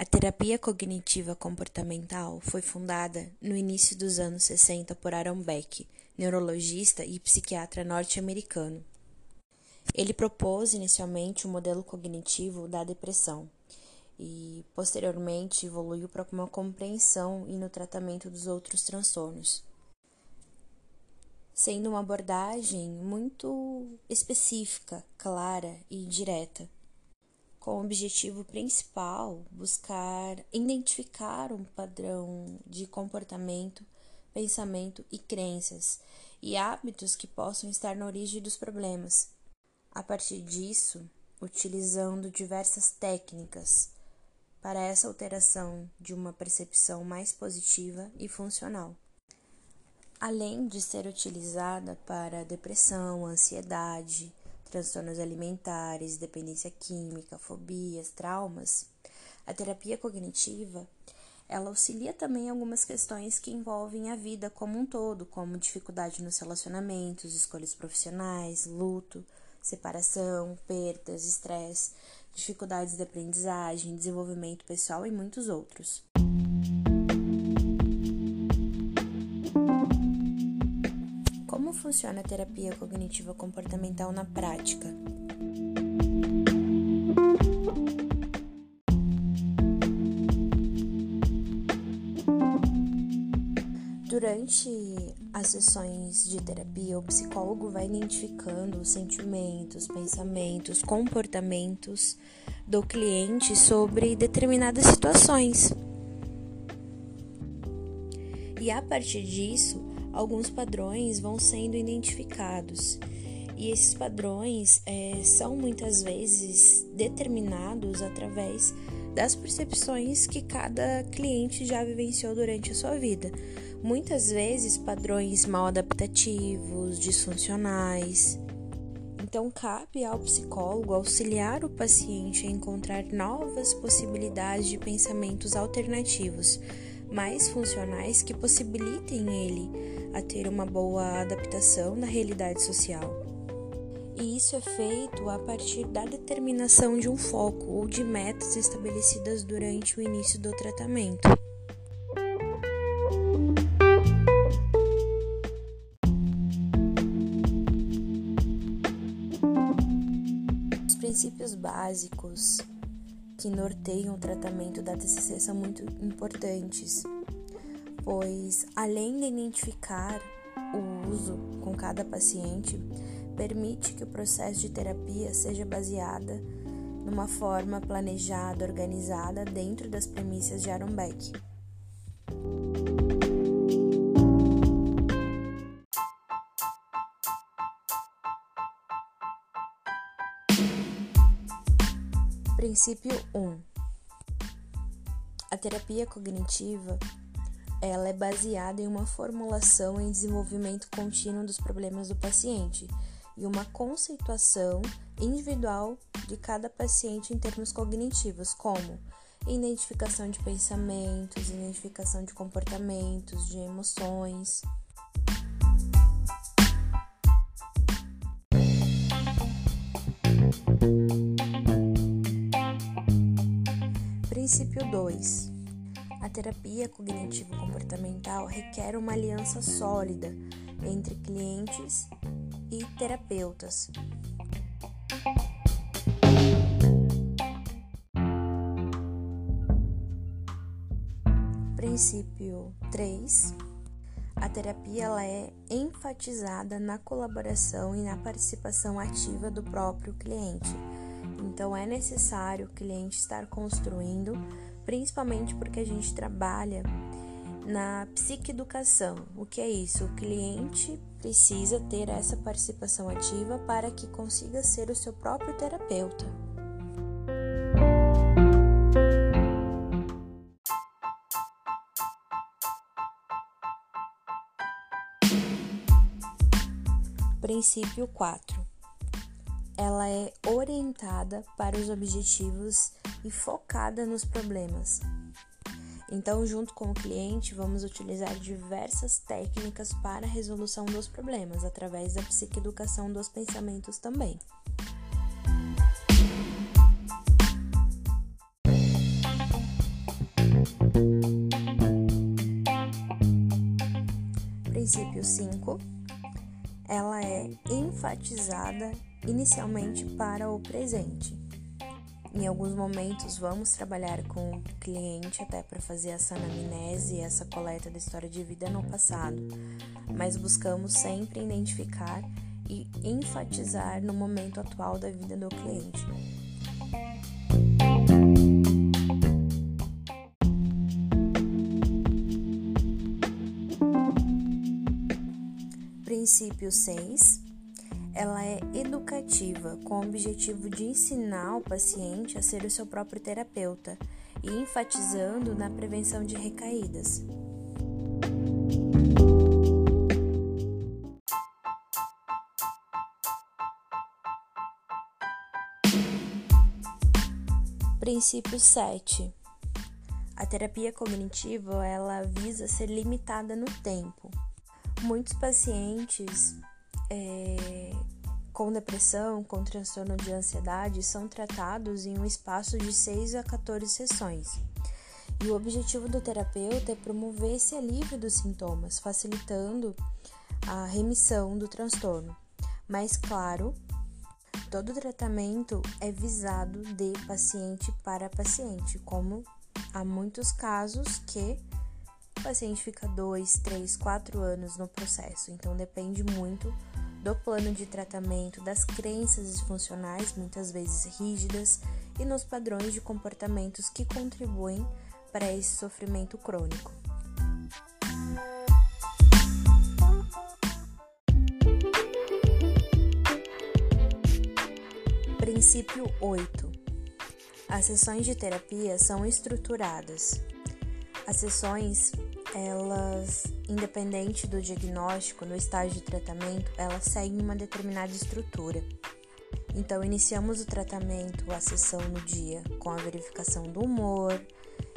A terapia cognitiva comportamental foi fundada no início dos anos 60 por Aaron Beck, neurologista e psiquiatra norte-americano. Ele propôs inicialmente o um modelo cognitivo da depressão e, posteriormente, evoluiu para uma compreensão e no tratamento dos outros transtornos, sendo uma abordagem muito específica, clara e direta, com o objetivo principal buscar identificar um padrão de comportamento, pensamento e crenças e hábitos que possam estar na origem dos problemas. A partir disso, utilizando diversas técnicas para essa alteração de uma percepção mais positiva e funcional. Além de ser utilizada para depressão, ansiedade, transtornos alimentares, dependência química, fobias, traumas, a terapia cognitiva ela auxilia também algumas questões que envolvem a vida como um todo, como dificuldade nos relacionamentos, escolhas profissionais, luto, separação, perdas, estresse, dificuldades de aprendizagem, desenvolvimento pessoal e muitos outros. Como funciona a terapia cognitiva comportamental na prática? Durante as sessões de terapia, o psicólogo vai identificando os sentimentos, pensamentos, comportamentos do cliente sobre determinadas situações. E a partir disso, alguns padrões vão sendo identificados. E esses padrões é, são muitas vezes determinados através das percepções que cada cliente já vivenciou durante a sua vida muitas vezes padrões mal adaptativos, disfuncionais. Então, cabe ao psicólogo auxiliar o paciente a encontrar novas possibilidades de pensamentos alternativos, mais funcionais que possibilitem ele a ter uma boa adaptação na realidade social. E isso é feito a partir da determinação de um foco ou de metas estabelecidas durante o início do tratamento. princípios básicos que norteiam o tratamento da TCC são muito importantes, pois além de identificar o uso com cada paciente, permite que o processo de terapia seja baseada numa forma planejada, organizada dentro das premissas de Aaron Beck. Princípio 1. A terapia cognitiva ela é baseada em uma formulação e desenvolvimento contínuo dos problemas do paciente e uma conceituação individual de cada paciente em termos cognitivos, como identificação de pensamentos, identificação de comportamentos, de emoções. Princípio 2. A terapia cognitivo-comportamental requer uma aliança sólida entre clientes e terapeutas. Princípio 3. A terapia ela é enfatizada na colaboração e na participação ativa do próprio cliente então é necessário o cliente estar construindo, principalmente porque a gente trabalha na psicoeducação. O que é isso? O cliente precisa ter essa participação ativa para que consiga ser o seu próprio terapeuta. Princípio 4 ela é orientada para os objetivos e focada nos problemas. Então, junto com o cliente, vamos utilizar diversas técnicas para a resolução dos problemas, através da psicoeducação dos pensamentos também. Princípio 5. Ela é enfatizada inicialmente para o presente. Em alguns momentos vamos trabalhar com o cliente até para fazer essa anamnese e essa coleta da história de vida no passado, mas buscamos sempre identificar e enfatizar no momento atual da vida do cliente. Princípio 6 ela é educativa, com o objetivo de ensinar o paciente a ser o seu próprio terapeuta e enfatizando na prevenção de recaídas. Princípio 7. A terapia cognitiva ela visa ser limitada no tempo. Muitos pacientes é, com depressão, com transtorno de ansiedade são tratados em um espaço de 6 a 14 sessões. E o objetivo do terapeuta é promover esse alívio dos sintomas, facilitando a remissão do transtorno. Mas, claro, todo tratamento é visado de paciente para paciente, como há muitos casos que o paciente fica 2, 3, 4 anos no processo, então depende muito do plano de tratamento, das crenças disfuncionais, muitas vezes rígidas, e nos padrões de comportamentos que contribuem para esse sofrimento crônico. Princípio 8. As sessões de terapia são estruturadas. As sessões elas, independente do diagnóstico, no estágio de tratamento, elas seguem uma determinada estrutura. Então, iniciamos o tratamento, a sessão no dia, com a verificação do humor,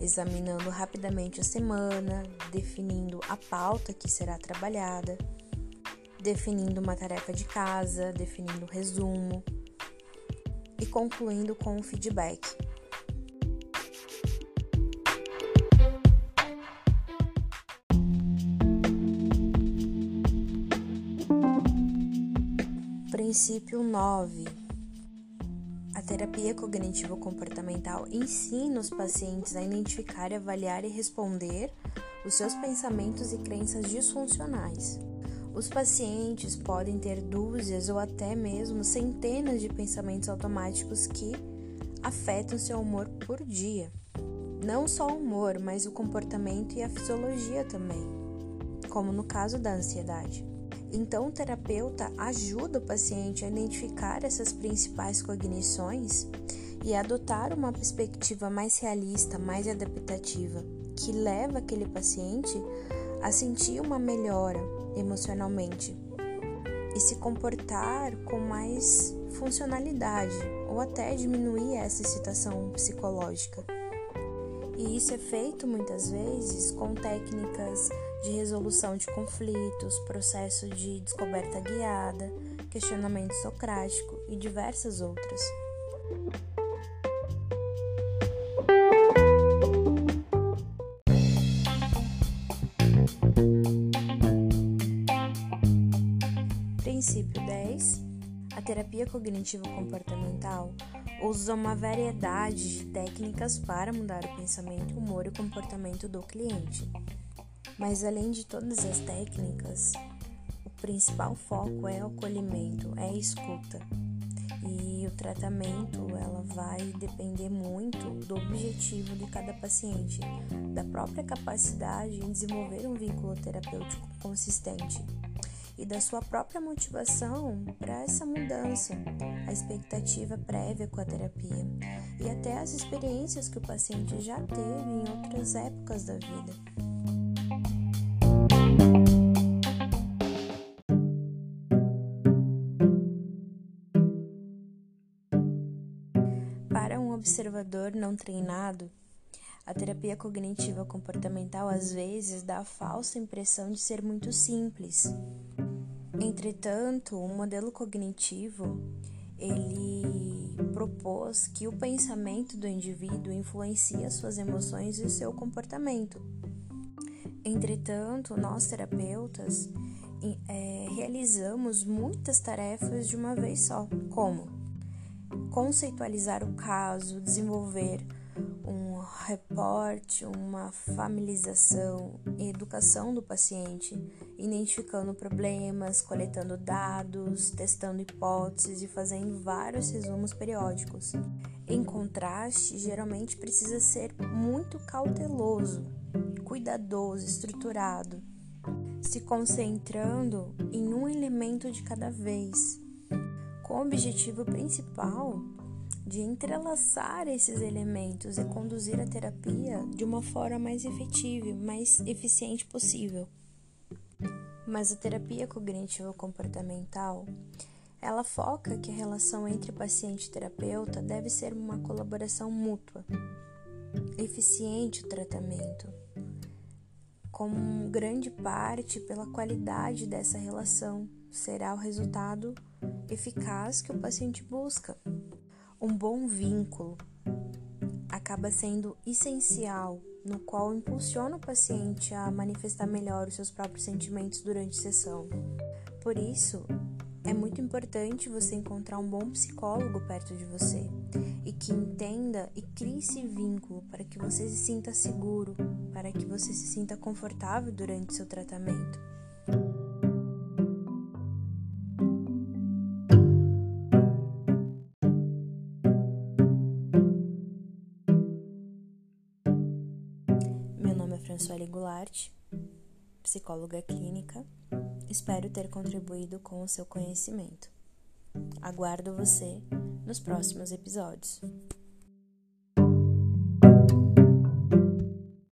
examinando rapidamente a semana, definindo a pauta que será trabalhada, definindo uma tarefa de casa, definindo o resumo e concluindo com o feedback. Princípio 9. A terapia cognitivo-comportamental ensina os pacientes a identificar, avaliar e responder os seus pensamentos e crenças disfuncionais. Os pacientes podem ter dúzias ou até mesmo centenas de pensamentos automáticos que afetam seu humor por dia. Não só o humor, mas o comportamento e a fisiologia também, como no caso da ansiedade. Então, o terapeuta ajuda o paciente a identificar essas principais cognições e adotar uma perspectiva mais realista, mais adaptativa, que leva aquele paciente a sentir uma melhora emocionalmente e se comportar com mais funcionalidade ou até diminuir essa excitação psicológica. E isso é feito muitas vezes com técnicas de resolução de conflitos, processo de descoberta guiada, questionamento socrático e diversas outras. Princípio 10. A terapia cognitivo-comportamental usa uma variedade de técnicas para mudar o pensamento, humor e comportamento do cliente. Mas além de todas as técnicas, o principal foco é o acolhimento, é a escuta. E o tratamento, ela vai depender muito do objetivo de cada paciente, da própria capacidade em desenvolver um vínculo terapêutico consistente e da sua própria motivação para essa mudança, a expectativa prévia com a terapia e até as experiências que o paciente já teve em outras épocas da vida. Observador não treinado, a terapia cognitiva comportamental às vezes dá a falsa impressão de ser muito simples. Entretanto, o modelo cognitivo ele propôs que o pensamento do indivíduo influencia suas emoções e seu comportamento. Entretanto, nós terapeutas é, realizamos muitas tarefas de uma vez só, como conceitualizar o caso, desenvolver um reporte, uma familiarização e educação do paciente, identificando problemas, coletando dados, testando hipóteses e fazendo vários resumos periódicos. Em contraste, geralmente precisa ser muito cauteloso, cuidadoso, estruturado, se concentrando em um elemento de cada vez, com o objetivo principal de entrelaçar esses elementos e conduzir a terapia de uma forma mais efetiva, mais eficiente possível. Mas a terapia cognitivo-comportamental, ela foca que a relação entre paciente e terapeuta deve ser uma colaboração mútua, eficiente o tratamento, como grande parte pela qualidade dessa relação será o resultado eficaz que o paciente busca. Um bom vínculo acaba sendo essencial, no qual impulsiona o paciente a manifestar melhor os seus próprios sentimentos durante a sessão. Por isso, é muito importante você encontrar um bom psicólogo perto de você e que entenda e crie esse vínculo para que você se sinta seguro, para que você se sinta confortável durante seu tratamento. Françoise Goulart, psicóloga clínica. Espero ter contribuído com o seu conhecimento. Aguardo você nos próximos episódios.